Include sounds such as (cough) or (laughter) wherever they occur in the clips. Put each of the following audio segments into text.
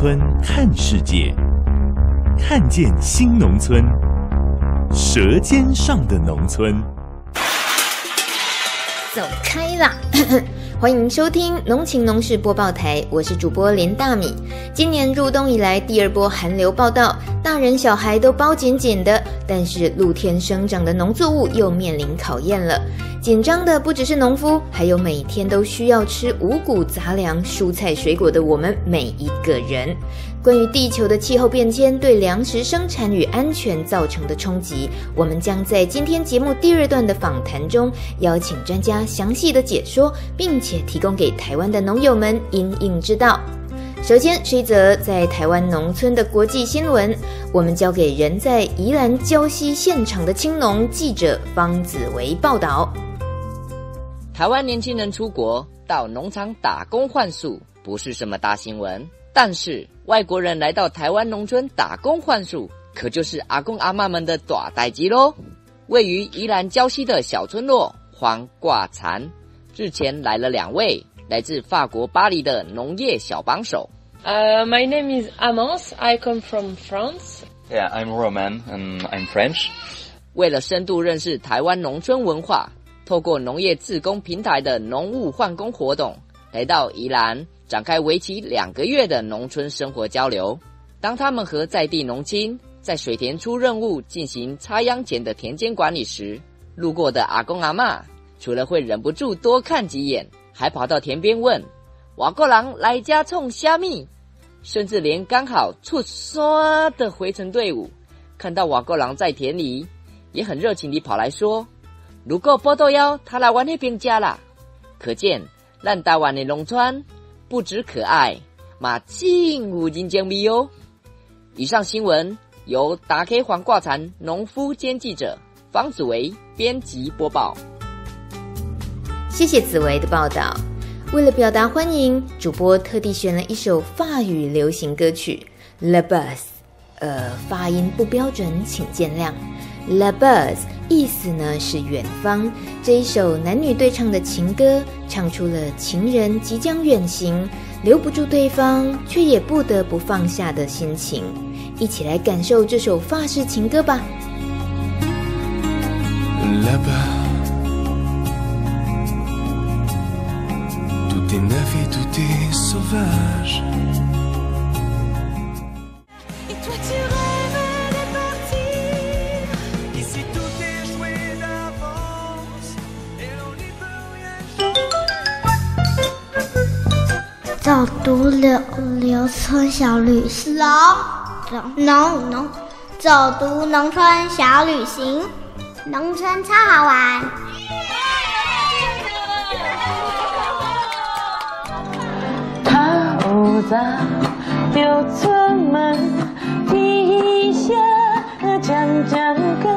村看世界，看见新农村，舌尖上的农村。走开啦！(laughs) 欢迎收听农情农事播报台，我是主播连大米。今年入冬以来第二波寒流报道，大人小孩都包紧紧的，但是露天生长的农作物又面临考验了。紧张的不只是农夫，还有每天都需要吃五谷杂粮、蔬菜水果的我们每一个人。关于地球的气候变迁对粮食生产与安全造成的冲击，我们将在今天节目第二段的访谈中邀请专家详细的解说，并且提供给台湾的农友们因应之道。首先是一则在台湾农村的国际新闻，我们交给人在宜兰礁溪现场的青农记者方子维报道。台湾年轻人出国到农场打工换宿不是什么大新闻，但是外国人来到台湾农村打工换宿，可就是阿公阿妈们的大代志喽。位于宜兰礁溪的小村落黄挂残，日前来了两位来自法国巴黎的农业小帮手。Uh, my name is Amance. I come from France. Yeah, I'm Roman and I'm French. 为了深度认识台湾农村文化。透过农业自工平台的农务换工活动，来到宜兰展开为期两个月的农村生活交流。当他们和在地农亲在水田出任务进行插秧前的田间管理时，路过的阿公阿妈除了会忍不住多看几眼，还跑到田边问：“瓦过郎来家冲虾米？”甚至连刚好出刷的回程队伍，看到瓦过郎在田里，也很热情地跑来说。如果报道要他来玩那边家啦，可见烂大湾的农村不止可爱，嘛真有人情味哦。以上新闻由打 K 黄挂残农夫兼记者方子维编辑播报。谢谢紫薇的报道。为了表达欢迎，主播特地选了一首法语流行歌曲《l e Bus》，呃，发音不标准，请见谅。La Bus 意思呢是远方，这一首男女对唱的情歌，唱出了情人即将远行，留不住对方，却也不得不放下的心情。一起来感受这首法式情歌吧。！La Basse 读柳柳村小旅行，农农农，走读农村小旅行，农村超好玩。透早就出门，地下讲讲歌，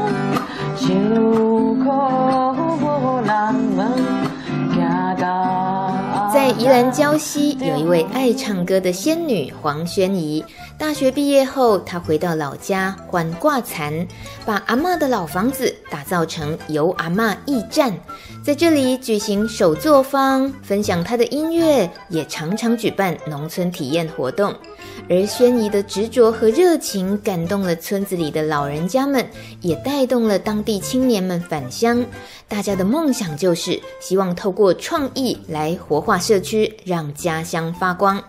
秋口波浪们嘎嘎。在宜兰礁溪，有一位爱唱歌的仙女黄宣仪。大学毕业后，她回到老家缓挂残，把阿嬷的老房子打造成由阿嬷驿站，在这里举行手作坊，分享他的音乐，也常常举办农村体验活动。而轩仪的执着和热情感动了村子里的老人家们，也带动了当地青年们返乡。大家的梦想就是希望透过创意来活化社区，让家乡发光。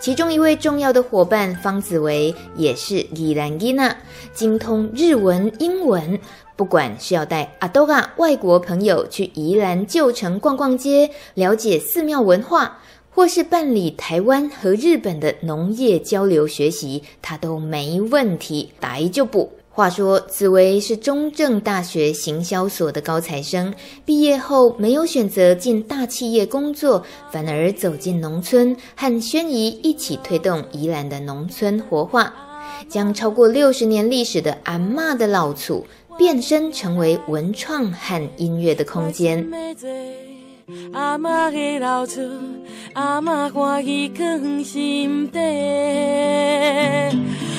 其中一位重要的伙伴方子维也是伊兰伊娜，精通日文、英文。不管是要带阿多嘎外国朋友去宜兰旧城逛逛街，了解寺庙文化。或是办理台湾和日本的农业交流学习，他都没问题，来就补。话说，紫薇是中正大学行销所的高材生，毕业后没有选择进大企业工作，反而走进农村，和宣仪一起推动宜兰的农村活化，将超过六十年历史的阿嬷的老厝变身成为文创和音乐的空间。阿嬷的老厝，阿嬷欢喜藏心底。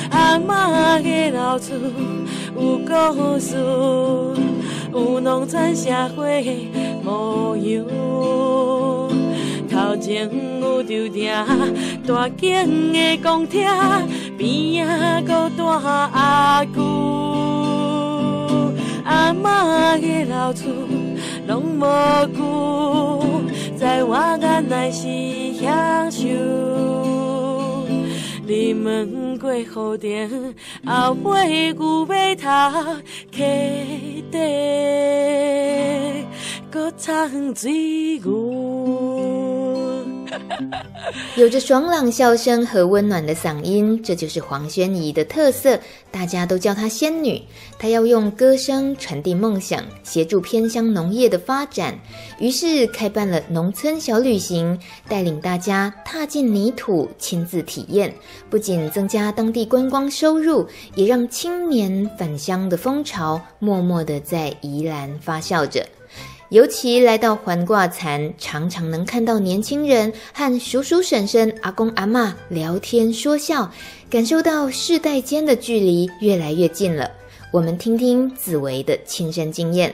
阿嬷的老厝有故事，有农村社会的模样。头前有着埕大间的公厅，边仔阁大阿舅。阿嬷的老厝。拢无旧，在我眼内是享受。你们过后殿，后尾牛尾头，溪底搁藏水牛。(laughs) 有着爽朗笑声和温暖的嗓音，这就是黄轩怡的特色。大家都叫她仙女。她要用歌声传递梦想，协助偏乡农业的发展。于是开办了农村小旅行，带领大家踏进泥土，亲自体验。不仅增加当地观光收入，也让青年返乡的风潮默默地在宜兰发酵着。尤其来到环挂残，常常能看到年轻人和叔叔婶婶、阿公阿妈聊天说笑，感受到世代间的距离越来越近了。我们听听紫薇的亲身经验。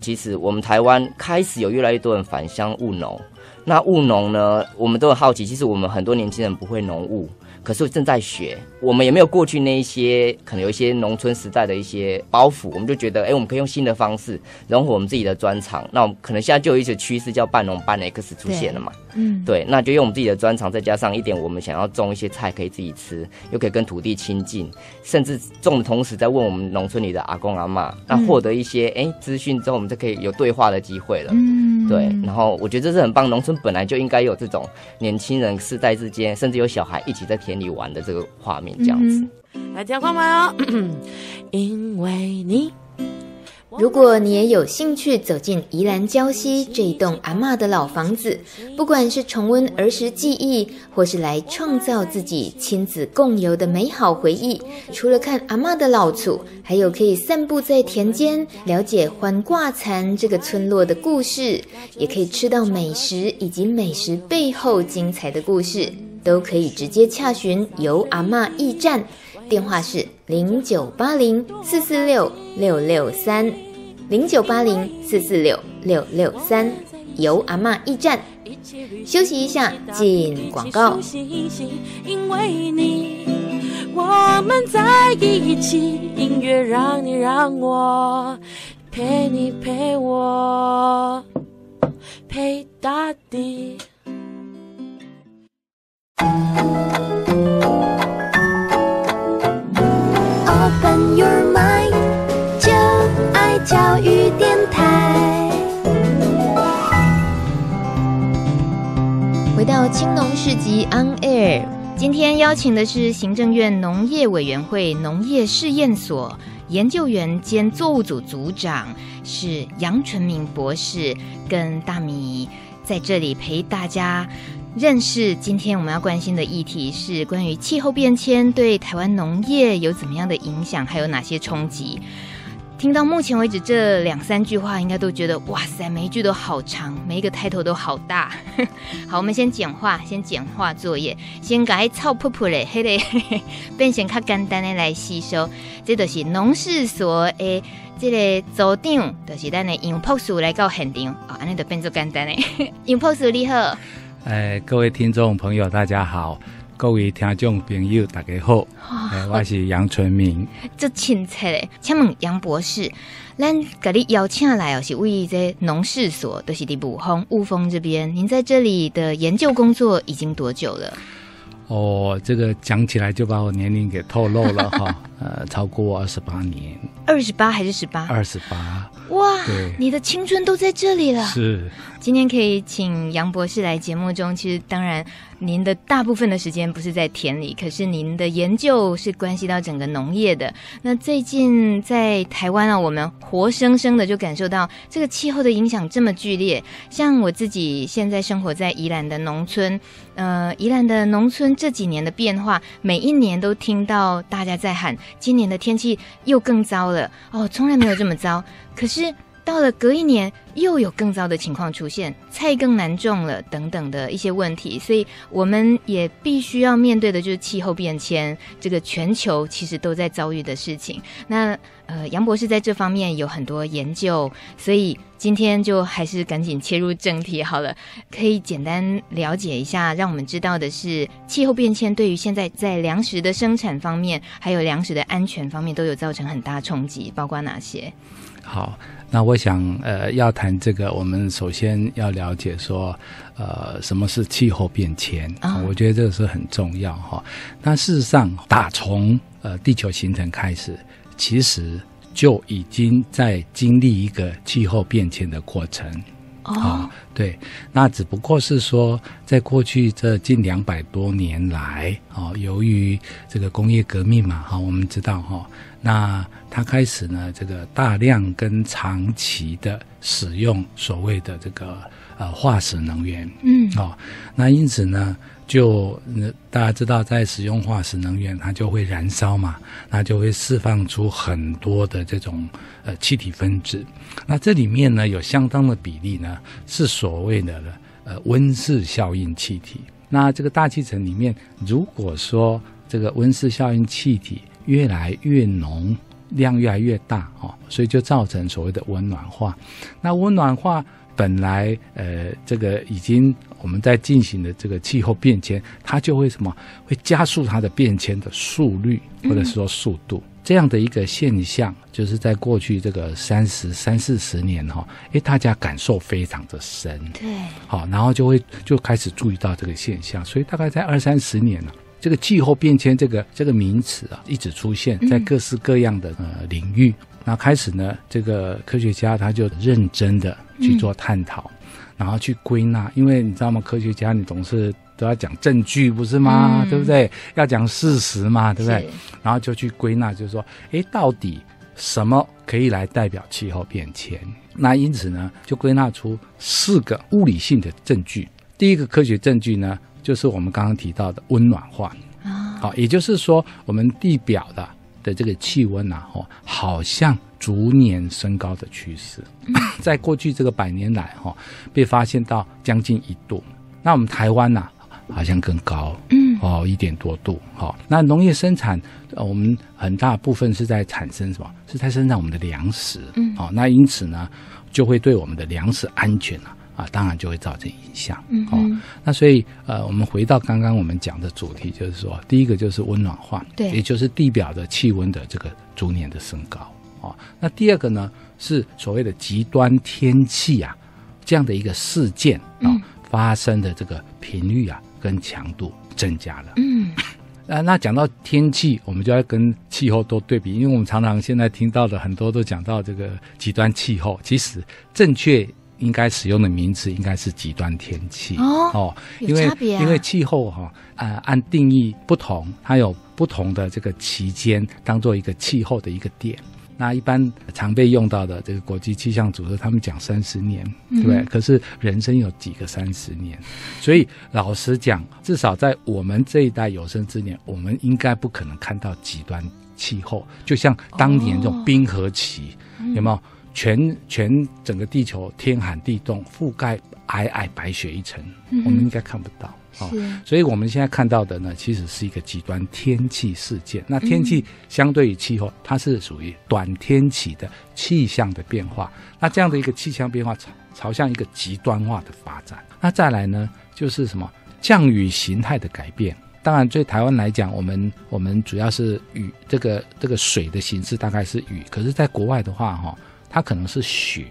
其实我们台湾开始有越来越多人返乡务农，那务农呢，我们都很好奇。其实我们很多年轻人不会农务。可是正在学，我们也没有过去那一些可能有一些农村时代的一些包袱，我们就觉得，哎、欸，我们可以用新的方式融合我们自己的专长。那我们可能现在就有一些趋势叫半农半 X 出现了嘛，嗯，对，那就用我们自己的专长，再加上一点我们想要种一些菜可以自己吃，又可以跟土地亲近，甚至种的同时在问我们农村里的阿公阿妈，那获得一些哎资讯之后，我们就可以有对话的机会了，嗯，对。然后我觉得这是很棒，农村本来就应该有这种年轻人世代之间，甚至有小孩一起在田里玩的这个画面，这样子。来听看嘛哦，(coughs) 因为你。如果你也有兴趣走进宜兰礁溪这一栋阿嬷的老房子，不管是重温儿时记忆，或是来创造自己亲子共游的美好回忆，除了看阿嬷的老厝，还有可以散步在田间，了解环挂残这个村落的故事，也可以吃到美食以及美食背后精彩的故事，都可以直接洽询由阿嬷驿站。电话是零九八零四四六六六三，零九八零四四六六六三，游阿嬷驿站。休息一下，进广告。因为你，我们在一起，音乐让你让我陪你陪我陪大地。Your mind 就爱教育电台，回到青农市集 On Air，今天邀请的是行政院农业委员会农业试验所研究员兼作物组组长，是杨纯明博士，跟大米在这里陪大家。认识今天我们要关心的议题是关于气候变迁对台湾农业有怎么样的影响，还有哪些冲击？听到目前为止这两三句话，应该都觉得哇塞，每一句都好长，每一个抬头都好大。(laughs) 好，我们先简化，先简化作业，先改草噗噗嘞，嘿嘞，(laughs) 变成较简单的来吸收。这都是农事所诶，这个组长就是咱的杨博士来到现场啊，安尼就变作简单嘞。杨博士你好。哎，各位听众朋友，大家好；各位听众朋友，大家好。哎，我是杨纯明。这亲切嘞，请问杨博士，咱给你邀请来哦，是为这农事所，都、就是伫武峰雾峰这边。您在这里的研究工作已经多久了？哦，这个讲起来就把我年龄给透露了哈，呃，超过二十八年，二十八还是十八？二十八。哇，你的青春都在这里了。是，今天可以请杨博士来节目中，其实当然您的大部分的时间不是在田里，可是您的研究是关系到整个农业的。那最近在台湾啊，我们活生生的就感受到这个气候的影响这么剧烈。像我自己现在生活在宜兰的农村，呃，宜兰的农村这几年的变化，每一年都听到大家在喊，今年的天气又更糟了哦，从来没有这么糟。可是到了隔一年，又有更糟的情况出现，菜更难种了，等等的一些问题，所以我们也必须要面对的就是气候变迁，这个全球其实都在遭遇的事情。那呃，杨博士在这方面有很多研究，所以今天就还是赶紧切入正题好了。可以简单了解一下，让我们知道的是，气候变迁对于现在在粮食的生产方面，还有粮食的安全方面，都有造成很大冲击，包括哪些？好，那我想，呃，要谈这个，我们首先要了解说，呃，什么是气候变迁啊？哦，我觉得这个是很重要哈。那事实上，打从呃地球形成开始，其实就已经在经历一个气候变迁的过程。啊、哦哦，对，那只不过是说，在过去这近两百多年来，哦，由于这个工业革命嘛，哈、哦，我们知道哈、哦，那它开始呢，这个大量跟长期的使用所谓的这个呃化石能源，嗯，哦，那因此呢。就大家知道，在使用化石能源，它就会燃烧嘛，那就会释放出很多的这种呃气体分子。那这里面呢，有相当的比例呢，是所谓的呃温室效应气体。那这个大气层里面，如果说这个温室效应气体越来越浓，量越来越大哦，所以就造成所谓的温暖化。那温暖化本来呃这个已经。我们在进行的这个气候变迁，它就会什么？会加速它的变迁的速率，或者是说速度。嗯、这样的一个现象，就是在过去这个三十三四十年哈，诶，大家感受非常的深。对，好，然后就会就开始注意到这个现象。所以大概在二三十年了，这个气候变迁这个这个名词啊，一直出现在各式各样的呃领域。那开始呢，这个科学家他就认真的去做探讨。嗯然后去归纳，因为你知道吗？科学家你总是都要讲证据，不是吗？嗯、对不对？要讲事实嘛，对不对？然后就去归纳，就是说，诶，到底什么可以来代表气候变迁？那因此呢，就归纳出四个物理性的证据。第一个科学证据呢，就是我们刚刚提到的温暖化啊，好，也就是说，我们地表的的这个气温啊，哦，好像。逐年升高的趋势，(laughs) 在过去这个百年来，哈，被发现到将近一度。那我们台湾呐，好像更高，嗯，哦，一点多度，好。那农业生产，我们很大部分是在产生什么？是在生产我们的粮食，嗯，好，那因此呢，就会对我们的粮食安全啊，啊，当然就会造成影响，嗯，哦，那所以，呃，我们回到刚刚我们讲的主题，就是说，第一个就是温暖化，对，也就是地表的气温的这个逐年的升高。哦，那第二个呢，是所谓的极端天气啊，这样的一个事件啊、哦嗯、发生的这个频率啊跟强度增加了。嗯，(laughs) 啊，那讲到天气，我们就要跟气候多对比，因为我们常常现在听到的很多都讲到这个极端气候，其实正确应该使用的名词应该是极端天气哦，哦，因为、啊、因为气候哈、啊，呃，按定义不同，它有不同的这个期间当做一个气候的一个点。那一般常被用到的这个国际气象组织，他们讲三十年，对不对？嗯、可是人生有几个三十年？所以老实讲，至少在我们这一代有生之年，我们应该不可能看到极端气候，就像当年这种冰河期，哦、有没有？全全整个地球天寒地冻，覆盖皑皑白雪一层，嗯、我们应该看不到。哦，所以我们现在看到的呢，其实是一个极端天气事件。那天气相对于气候，它是属于短天期的气象的变化。那这样的一个气象变化朝朝向一个极端化的发展。那再来呢，就是什么降雨形态的改变。当然，对台湾来讲，我们我们主要是雨，这个这个水的形式大概是雨。可是，在国外的话，哈，它可能是雪。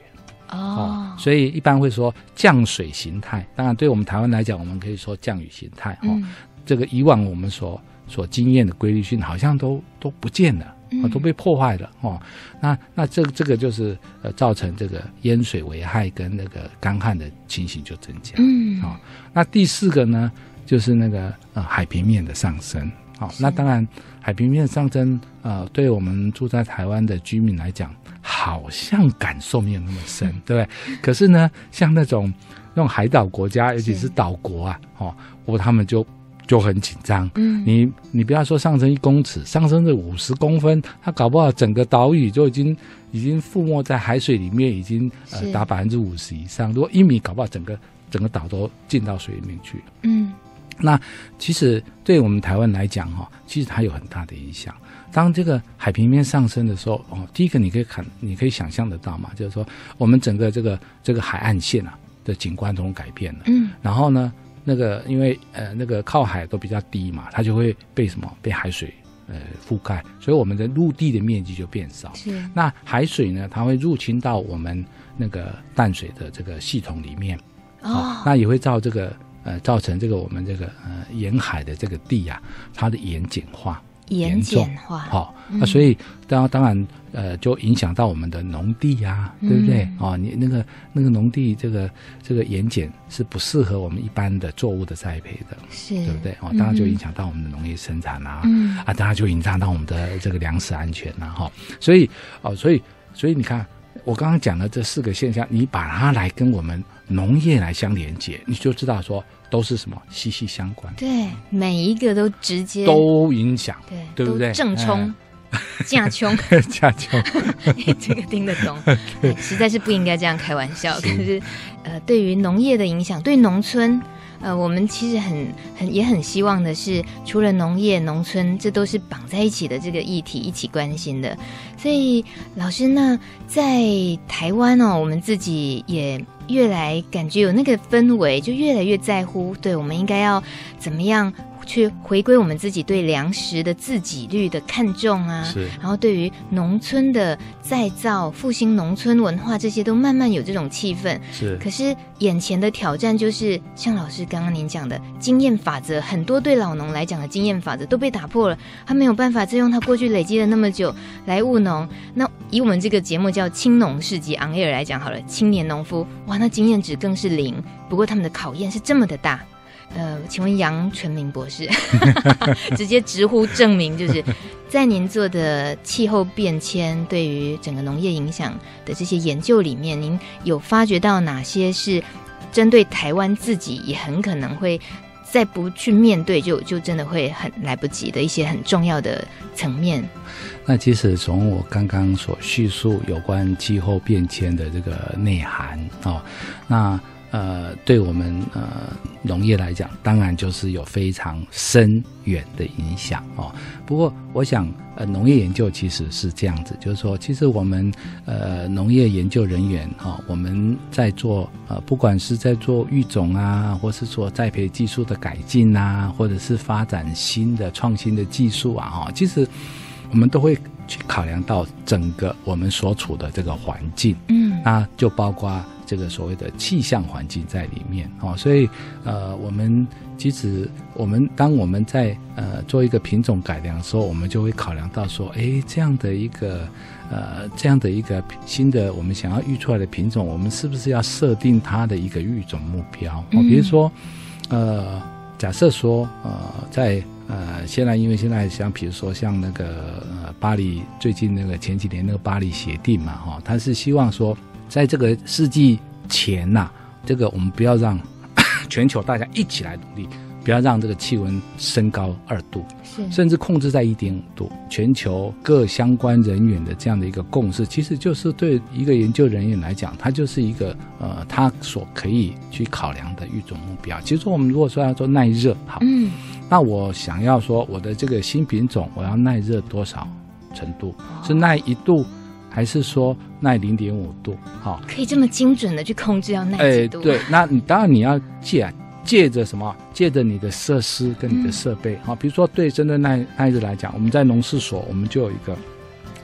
哦，所以一般会说降水形态。当然，对我们台湾来讲，我们可以说降雨形态。哈、嗯，这个以往我们所所经验的规律性好像都都不见了。啊，都被破坏了哦。那那这个这个就是呃，造成这个淹水危害跟那个干旱的情形就增加。嗯，好、哦。那第四个呢，就是那个呃海平面的上升。好、哦，那当然海平面上升，呃，对我们住在台湾的居民来讲，好像感受没有那么深，嗯、(laughs) 对不对？可是呢，像那种那种海岛国家，尤其是岛国啊，哦，我他们就。就很紧张，嗯，你你不要说上升一公尺，上升这五十公分，它搞不好整个岛屿就已经已经覆没在海水里面，已经呃达百分之五十以上。如果一米，搞不好整个整个岛都进到水里面去了。嗯，那其实对我们台湾来讲哈，其实它有很大的影响。当这个海平面上升的时候，哦，第一个你可以看，你可以想象得到嘛，就是说我们整个这个这个海岸线啊的景观都改变了。嗯，然后呢？那个，因为呃，那个靠海都比较低嘛，它就会被什么被海水呃覆盖，所以我们的陆地的面积就变少。是。那海水呢，它会入侵到我们那个淡水的这个系统里面，哦，哦那也会造这个呃造成这个我们这个呃沿海的这个地呀、啊，它的盐碱化。盐碱化，好，那所以当当然，呃，就影响到我们的农地呀，对不对？哦，你那个那个农地，这个这个盐碱是不适合我们一般的作物的栽培的，是，对不对？哦，当然就影响到我们的农业生产啊，啊，当然就影响到我们的这个粮食安全呐，哈。所以，哦，所以，所以你看，我刚刚讲的这四个现象，你把它来跟我们农业来相连接，你就知道说。都是什么息息相关？对，每一个都直接都影响，对，对不对？正冲、架穷、架穷，(laughs) (laughs) 这个听得懂？(laughs) 对，实在是不应该这样开玩笑。可是，呃，对于农业的影响，对农村，呃，我们其实很很也很希望的是，除了农业、农村，这都是绑在一起的这个议题，一起关心的。所以，老师，那在台湾哦，我们自己也。越来感觉有那个氛围，就越来越在乎。对，我们应该要怎么样去回归我们自己对粮食的自给率的看重啊？是。然后对于农村的再造、复兴农村文化，这些都慢慢有这种气氛。是。可是眼前的挑战就是，像老师刚刚您讲的经验法则，很多对老农来讲的经验法则都被打破了，他没有办法再用他过去累积了那么久来务农。那以我们这个节目叫《青农市集 On Air》来讲好了，青年农夫哇，那经验值更是零。不过他们的考验是这么的大。呃，请问杨纯民博士，(laughs) 直接直呼证明，就是 (laughs) 在您做的气候变迁对于整个农业影响的这些研究里面，您有发觉到哪些是针对台湾自己也很可能会再不去面对就，就就真的会很来不及的一些很重要的层面？那其实从我刚刚所叙述有关气候变迁的这个内涵哦，那。呃，对我们呃农业来讲，当然就是有非常深远的影响哦。不过，我想呃农业研究其实是这样子，就是说，其实我们呃农业研究人员哈、哦，我们在做呃不管是在做育种啊，或是做栽培技术的改进啊，或者是发展新的创新的技术啊，哈，其实我们都会去考量到整个我们所处的这个环境，嗯，那就包括。这个所谓的气象环境在里面哦，所以呃，我们其实我们当我们在呃做一个品种改良的时候，我们就会考量到说，哎，这样的一个呃这样的一个新的我们想要育出来的品种，我们是不是要设定它的一个育种目标？哦，比如说呃，假设说呃，在呃现在因为现在像比如说像那个呃巴黎最近那个前几年那个巴黎协定嘛，哈，他是希望说。在这个世纪前呐、啊，这个我们不要让 (coughs) 全球大家一起来努力，不要让这个气温升高二度，是甚至控制在一点五度。全球各相关人员的这样的一个共识，其实就是对一个研究人员来讲，它就是一个呃，他所可以去考量的一种目标。其实我们如果说要做耐热，好，嗯，那我想要说我的这个新品种，我要耐热多少程度？哦、是耐一度？还是说耐零点五度，好，可以这么精准的去控制要耐几度？哎，对，那你当然你要借借着什么？借着你的设施跟你的设备，好、嗯，比如说对针对耐耐热来讲，我们在农事所我们就有一个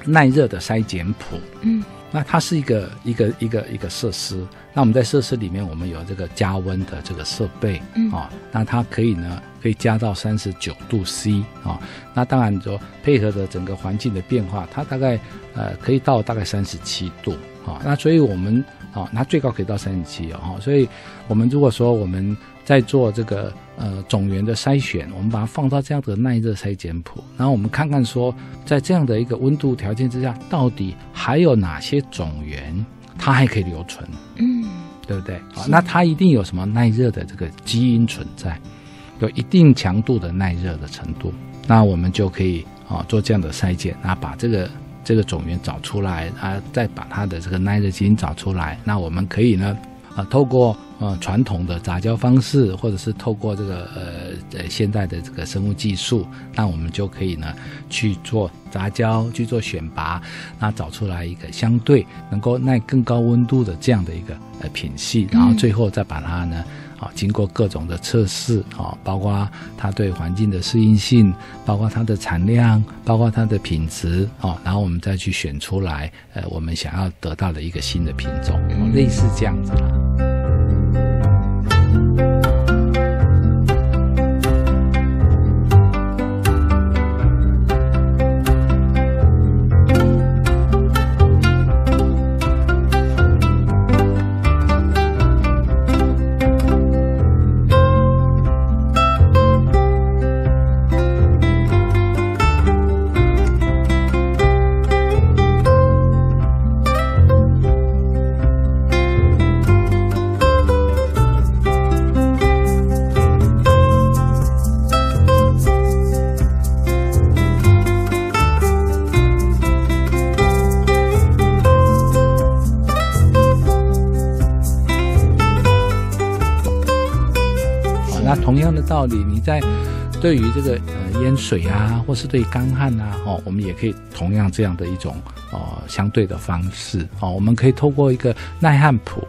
耐热的筛检谱，嗯，那它是一个一个一个一个设施。那我们在设施里面，我们有这个加温的这个设备，嗯、哦，那它可以呢，可以加到三十九度 C 啊、哦。那当然说配合着整个环境的变化，它大概呃可以到大概三十七度啊、哦。那所以我们啊、哦，它最高可以到三十七哦。所以我们如果说我们在做这个呃种源的筛选，我们把它放到这样的耐热筛检谱，然后我们看看说，在这样的一个温度条件之下，到底还有哪些种源它还可以留存？嗯，对不对？啊，那它一定有什么耐热的这个基因存在，有一定强度的耐热的程度，那我们就可以啊做这样的筛检，那把这个这个种源找出来啊，再把它的这个耐热基因找出来，那我们可以呢。啊，透过呃传统的杂交方式，或者是透过这个呃呃现代的这个生物技术，那我们就可以呢去做杂交，去做选拔，那找出来一个相对能够耐更高温度的这样的一个呃品系，然后最后再把它呢。啊，经过各种的测试啊，包括它对环境的适应性，包括它的产量，包括它的品质啊，然后我们再去选出来，呃，我们想要得到的一个新的品种，类似这样子啦。道理，你在对于这个呃淹水啊，或是对干旱啊，哦，我们也可以同样这样的一种哦相对的方式哦，我们可以透过一个耐旱谱，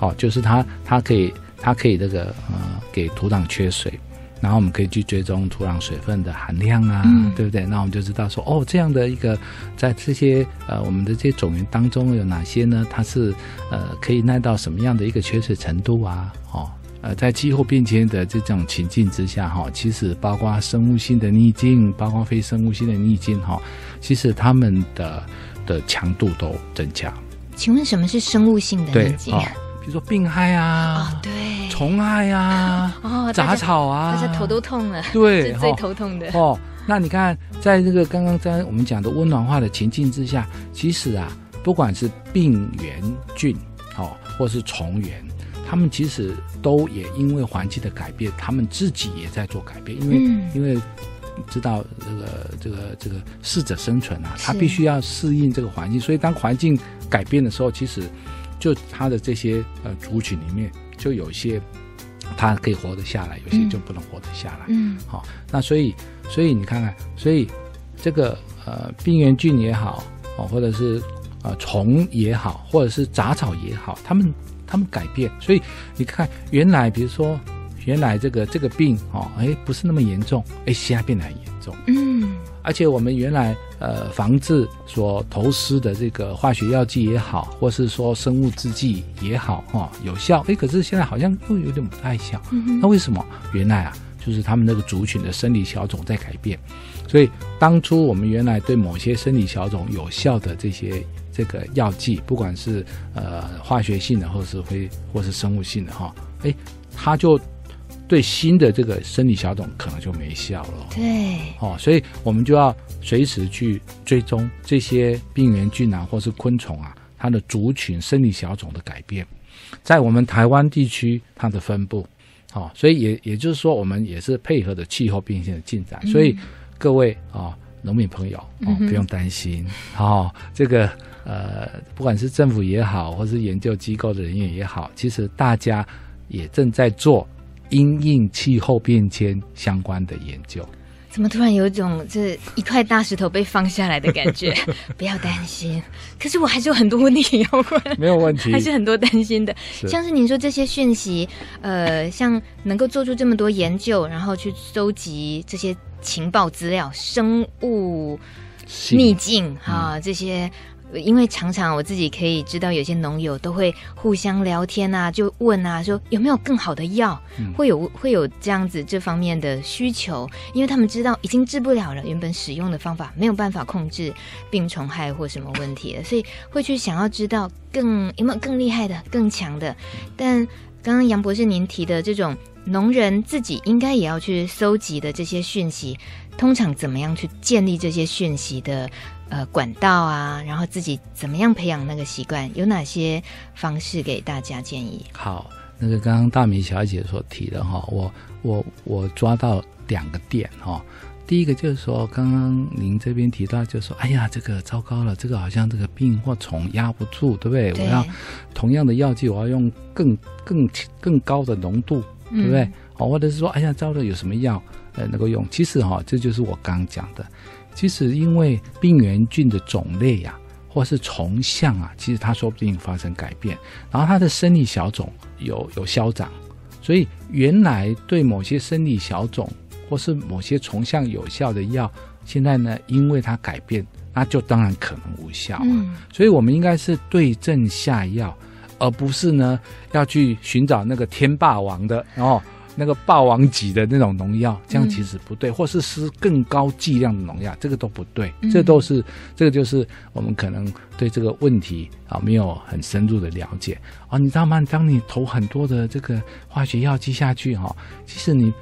哦，就是它它可以它可以这个呃给土壤缺水，然后我们可以去追踪土壤水分的含量啊，嗯、对不对？那我们就知道说哦，这样的一个在这些呃我们的这些种源当中有哪些呢？它是呃可以耐到什么样的一个缺水程度啊？哦。呃，在气候变迁的这种情境之下，哈，其实包括生物性的逆境，包括非生物性的逆境，哈，其实它们的的强度都增加。请问什么是生物性的逆境？对，比如说病害啊，哦，对，虫害啊，(laughs) 哦，杂草啊，大家头都痛了，对，(laughs) 是最头痛的。哦，那你看，在这个刚刚在我们讲的温暖化的情境之下，其实啊，不管是病原菌，哦，或是虫源。他们其实都也因为环境的改变，他们自己也在做改变，因为、嗯、因为知道这个这个这个适者生存啊，他必须要适应这个环境，所以当环境改变的时候，其实就他的这些呃族群里面就有一些他可以活得下来，有些就不能活得下来。嗯，好，那所以所以你看看，所以这个呃病原菌也好哦，或者是呃虫也好，或者是杂草也好，他们。他们改变，所以你看，原来比如说，原来这个这个病哦，哎，不是那么严重，哎，现在变得很严重。嗯，而且我们原来呃防治所投施的这个化学药剂也好，或是说生物制剂也好，哈、哦，有效，哎，可是现在好像又有点不太效。嗯，那为什么？原来啊，就是他们那个族群的生理小种在改变，所以当初我们原来对某些生理小种有效的这些。这个药剂，不管是呃化学性的，或是非或是生物性的哈，哎，它就对新的这个生理小种可能就没效了。对，哦，所以我们就要随时去追踪这些病原菌啊，或是昆虫啊，它的族群生理小种的改变，在我们台湾地区它的分布，哦，所以也也就是说，我们也是配合的气候变迁的进展，所以各位啊，农民朋友哦，不用担心，哦，这个。呃，不管是政府也好，或是研究机构的人员也好，其实大家也正在做因应气候变迁相关的研究。怎么突然有一种这一块大石头被放下来的感觉？(laughs) 不要担心，可是我还是有很多问题要问。没有问题，还是很多担心的。像是您说这些讯息，呃，像能够做出这么多研究，然后去收集这些情报资料，生物逆境哈、这些。因为常常我自己可以知道，有些农友都会互相聊天啊，就问啊，说有没有更好的药，嗯、会有会有这样子这方面的需求，因为他们知道已经治不了了，原本使用的方法没有办法控制病虫害或什么问题了，所以会去想要知道更有没有更厉害的、更强的。但刚刚杨博士您提的这种农人自己应该也要去搜集的这些讯息，通常怎么样去建立这些讯息的？呃，管道啊，然后自己怎么样培养那个习惯？有哪些方式给大家建议？好，那个刚刚大米小姐所提的哈，我我我抓到两个点哈。第一个就是说，刚刚您这边提到，就是说，哎呀，这个糟糕了，这个好像这个病或虫压不住，对不对？对我要同样的药剂，我要用更更更高的浓度，对不对？哦、嗯，或者是说，哎呀，糟了，有什么药呃能够用？其实哈，这就是我刚刚讲的。其实，因为病原菌的种类呀、啊，或是虫相啊，其实它说不定发生改变，然后它的生理小种有有消长，所以原来对某些生理小种或是某些虫相有效的药，现在呢，因为它改变，那就当然可能无效。嗯，所以我们应该是对症下药，而不是呢要去寻找那个天霸王的哦。那个霸王级的那种农药，这样其实不对，嗯、或是施更高剂量的农药，这个都不对，嗯、这都是这个就是我们可能对这个问题啊没有很深入的了解啊，你知道吗？当你投很多的这个化学药剂下去哈，其实你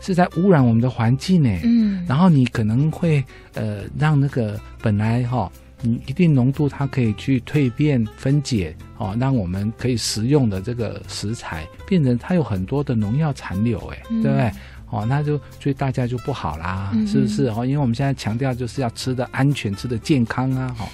是在污染我们的环境呢，嗯，然后你可能会呃让那个本来哈。你一定浓度，它可以去蜕变分解哦，让我们可以食用的这个食材变成它有很多的农药残留，哎，对不对？哦，那就所以大家就不好啦，是不是？哦，因为我们现在强调就是要吃的安全，吃的健康啊，哦。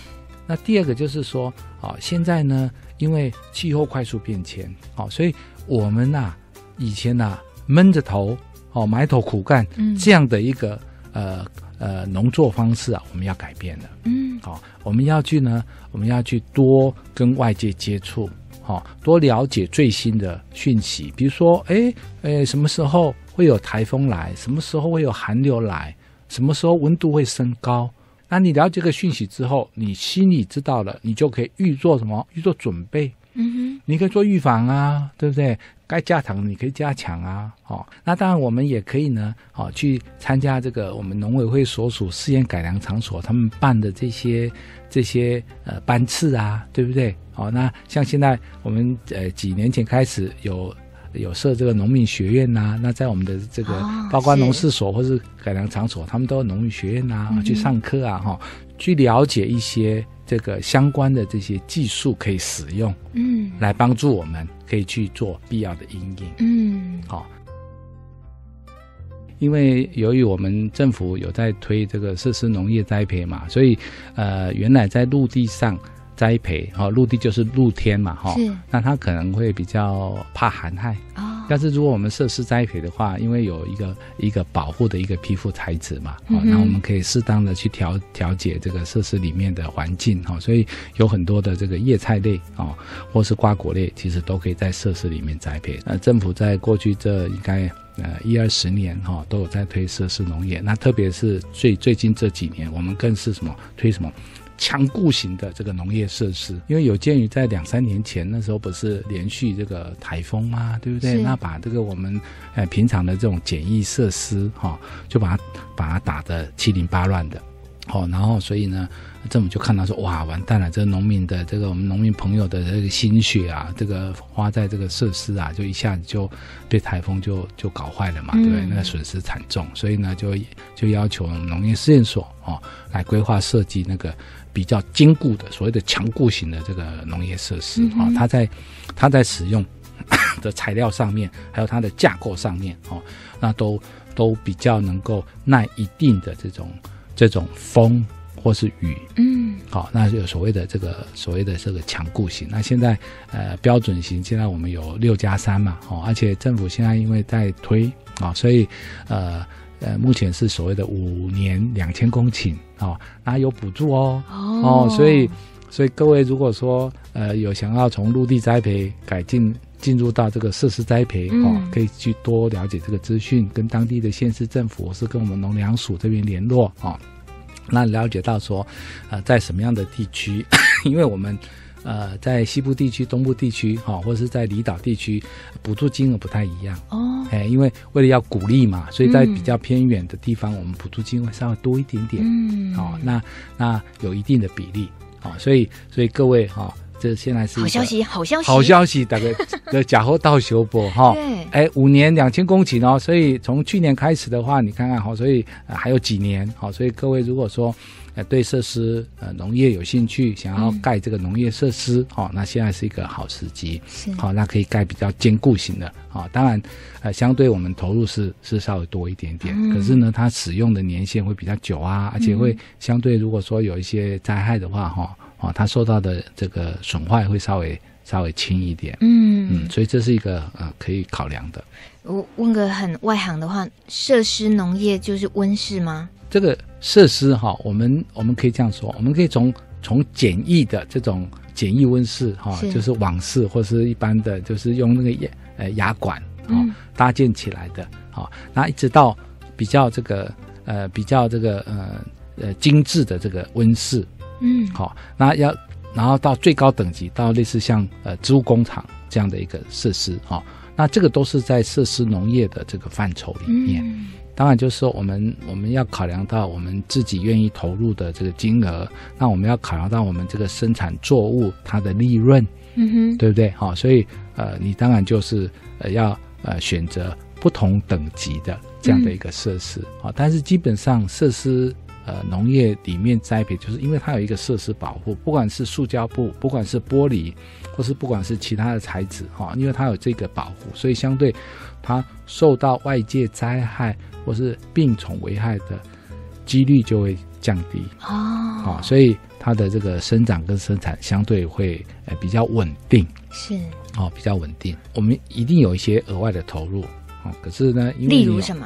那第二个就是说，哦，现在呢，因为气候快速变迁，哦，所以我们呐，以前呐，闷着头哦，埋头苦干这样的一个呃。呃，农作方式啊，我们要改变了。嗯，好、哦，我们要去呢，我们要去多跟外界接触，好、哦，多了解最新的讯息。比如说，哎，哎，什么时候会有台风来？什么时候会有寒流来？什么时候温度会升高？那你了解这个讯息之后，你心里知道了，你就可以预做什么？预做准备。嗯哼，你可以做预防啊，对不对？该加强你可以加强啊，哦，那当然我们也可以呢，哦，去参加这个我们农委会所属试验改良场所他们办的这些这些呃班次啊，对不对？哦，那像现在我们呃几年前开始有有设这个农民学院呐、啊，那在我们的这个包括农事所或是改良场所，他们都有农民学院呐、啊嗯，去上课啊，哈、哦，去了解一些。这个相关的这些技术可以使用，嗯，来帮助我们可以去做必要的阴影，嗯，好，因为由于我们政府有在推这个设施农业栽培嘛，所以呃，原来在陆地上。栽培哈，陆地就是露天嘛哈，那它可能会比较怕寒害哦。但是如果我们设施栽培的话，因为有一个一个保护的一个皮肤材质嘛，哦、嗯，那我们可以适当的去调调节这个设施里面的环境哈，所以有很多的这个叶菜类啊，或是瓜果类，其实都可以在设施里面栽培。那政府在过去这应该呃一二十年哈，都有在推设施农业。那特别是最最近这几年，我们更是什么推什么。强固型的这个农业设施，因为有鉴于在两三年前那时候不是连续这个台风嘛，对不对？那把这个我们呃平常的这种简易设施哈、哦，就把它把它打得七零八乱的，哦，然后所以呢，政府就看到说哇，完蛋了，这个农民的这个我们农民朋友的这个心血啊，这个花在这个设施啊，就一下子就被台风就就搞坏了嘛，对不对？那个损失惨重，所以呢，就就要求农业试验所哦来规划设计那个。比较坚固的所谓的强固型的这个农业设施啊、嗯，它在它在使用 (coughs) 的材料上面，还有它的架构上面哦，那都都比较能够耐一定的这种这种风或是雨，嗯，好，那就有所谓的这个所谓的这个强固型。那现在呃标准型，现在我们有六加三嘛，哦，而且政府现在因为在推啊，所以呃。呃，目前是所谓的五年两千公顷。哦，那有补助哦。哦，所以所以各位如果说呃有想要从陆地栽培改进进入到这个设施栽培哦，可以去多了解这个资讯，跟当地的县市政府或是跟我们农粮署这边联络哦，那了解到说呃在什么样的地区 (laughs) 因为我们。呃，在西部地区、东部地区，哈、哦，或者是在离岛地区，补助金额不太一样哦。哎，因为为了要鼓励嘛，所以在比较偏远的地方，嗯、我们补助金额稍微多一点点。嗯，哦，那那有一定的比例，哦，所以所以各位哈、哦，这现在是好消息，好消息，好消息，大概的 (laughs) 假货到修波哈。对，哎，五年两千公顷哦，所以从去年开始的话，你看看哈，所以、呃、还有几年，好，所以各位如果说。呃，对设施呃农业有兴趣，想要盖这个农业设施，嗯、哦，那现在是一个好时机，好、哦，那可以盖比较坚固型的，啊、哦，当然，呃，相对我们投入是是稍微多一点点，嗯、可是呢，它使用的年限会比较久啊，而且会相对如果说有一些灾害的话，哈、哦，哦，它受到的这个损坏会稍微稍微轻一点，嗯嗯，所以这是一个呃可以考量的。我问个很外行的话，设施农业就是温室吗？这个设施哈，我们我们可以这样说，我们可以从从简易的这种简易温室哈，是就是网式或是一般的，就是用那个牙呃牙管啊、嗯、搭建起来的，好，那一直到比较这个呃比较这个呃呃精致的这个温室，嗯，好，那要然后到最高等级到类似像呃植物工厂这样的一个设施哦，那这个都是在设施农业的这个范畴里面。嗯当然，就是说我们我们要考量到我们自己愿意投入的这个金额，那我们要考量到我们这个生产作物它的利润，嗯哼，对不对？好，所以呃，你当然就是呃要呃选择不同等级的这样的一个设施啊。嗯、但是基本上设施呃农业里面栽培，就是因为它有一个设施保护，不管是塑胶布，不管是玻璃，或是不管是其他的材质哈，因为它有这个保护，所以相对它受到外界灾害。或是病虫危害的几率就会降低哦，所以它的这个生长跟生产相对会呃比较稳定，是哦，比较稳定。我们一定有一些额外的投入哦，可是呢，因为例如什么？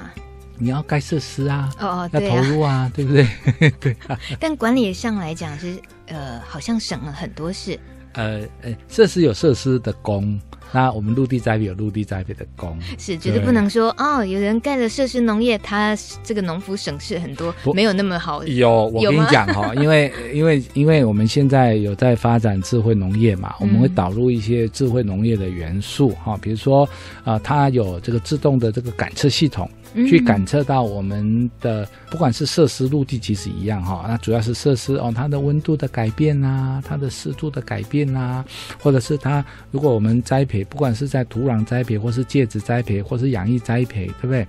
你要盖设施啊，哦哦，要投入啊，(laughs) 对不对？(laughs) 对。但管理上来讲是呃，好像省了很多事。呃呃，设施有设施的工。那我们陆地栽培有陆地栽培的功，是绝对不能说哦，有人盖了设施农业，他这个农夫省事很多，没有那么好。有，我跟你讲哈，(laughs) 因为因为因为我们现在有在发展智慧农业嘛，我们会导入一些智慧农业的元素哈，嗯、比如说啊、呃，它有这个自动的这个感测系统。去感测到我们的不管是设施陆地其实一样哈，那主要是设施哦，它的温度的改变呐，它的湿度的改变呐，或者是它如果我们栽培，不管是在土壤栽培，或是介质栽培，或是养液栽培，对不对？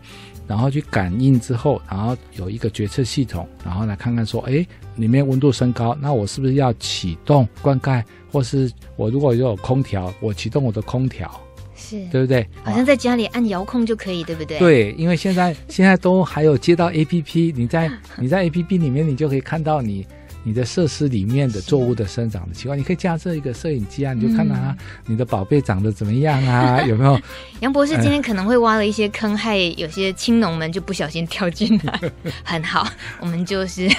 然后去感应之后，然后有一个决策系统，然后来看看说，哎，里面温度升高，那我是不是要启动灌溉，或是我如果有空调，我启动我的空调。是对不对？好像在家里按遥控就可以，对不对？对，因为现在现在都还有接到 APP，你在你在 APP 里面，你就可以看到你。你的设施里面的作物的生长的情况，你可以架设一个摄影机啊，你就看到它，你的宝贝长得怎么样啊？(laughs) 有没有？杨博士今天可能会挖了一些坑，害有些青农们就不小心跳进来。(laughs) 很好，我们就是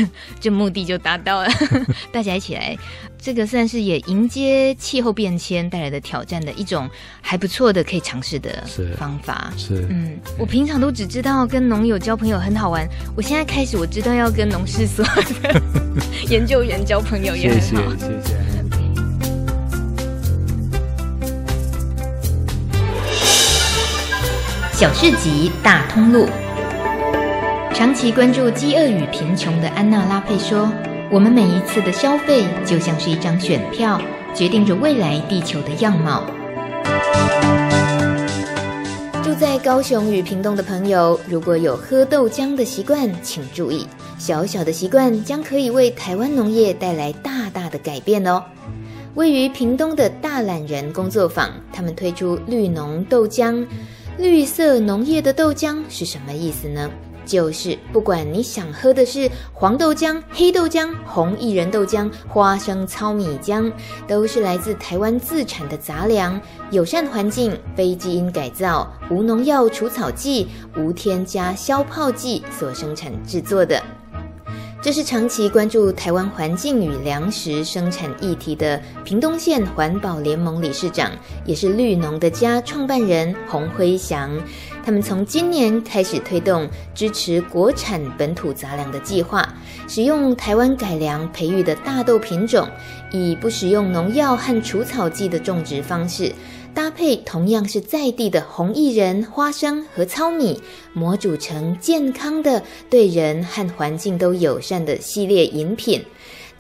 这目的就达到了，(laughs) 大家一起来，这个算是也迎接气候变迁带来的挑战的一种还不错的可以尝试的方法。是，是嗯，我平常都只知道跟农友交朋友很好玩，我现在开始我知道要跟农事所。(laughs) 研究员交朋友也很好，谢谢谢谢。小市集大通路，长期关注饥饿与贫穷的安娜拉佩说：“我们每一次的消费就像是一张选票，决定着未来地球的样貌。”住在高雄与屏东的朋友，如果有喝豆浆的习惯，请注意。小小的习惯将可以为台湾农业带来大大的改变哦。位于屏东的大懒人工作坊，他们推出绿农豆浆。绿色农业的豆浆是什么意思呢？就是不管你想喝的是黄豆浆、黑豆浆、红薏仁豆浆、花生糙米浆，都是来自台湾自产的杂粮，友善环境，非基因改造，无农药除草剂，无添加消泡剂所生产制作的。这是长期关注台湾环境与粮食生产议题的屏东县环保联盟理事长，也是绿农的家创办人洪辉祥。他们从今年开始推动支持国产本土杂粮的计划，使用台湾改良培育的大豆品种，以不使用农药和除草剂的种植方式。搭配同样是在地的红薏仁、花生和糙米，磨煮成健康的、对人和环境都友善的系列饮品。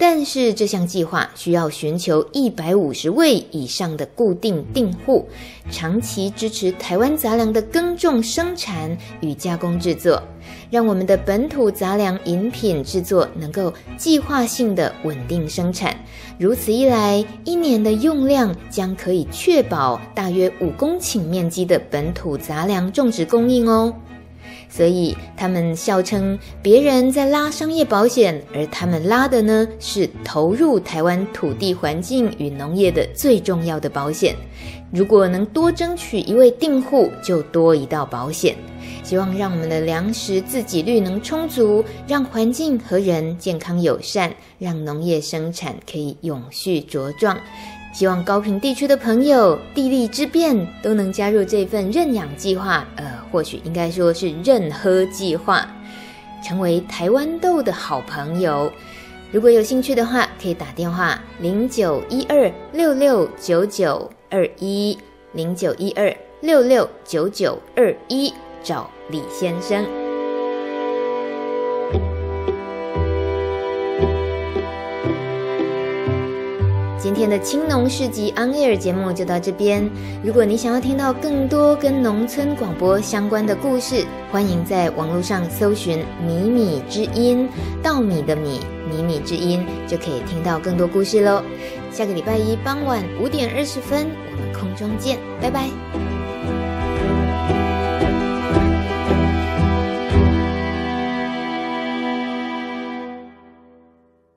但是这项计划需要寻求一百五十位以上的固定订户，长期支持台湾杂粮的耕种、生产与加工制作，让我们的本土杂粮饮品制作能够计划性的稳定生产。如此一来，一年的用量将可以确保大约五公顷面积的本土杂粮种植供应哦。所以他们笑称别人在拉商业保险，而他们拉的呢是投入台湾土地环境与农业的最重要的保险。如果能多争取一位订户，就多一道保险。希望让我们的粮食自给率能充足，让环境和人健康友善，让农业生产可以永续茁壮。希望高屏地区的朋友地利之便都能加入这份认养计划，呃，或许应该说是认喝计划，成为台湾豆的好朋友。如果有兴趣的话，可以打电话零九一二六六九九二一零九一二六六九九二一找李先生。今天的青农市集 On Air 节目就到这边。如果你想要听到更多跟农村广播相关的故事，欢迎在网络上搜寻“米米之音”，稻米的米，米米之音，就可以听到更多故事喽。下个礼拜一傍晚五点二十分，我们空中见，拜拜。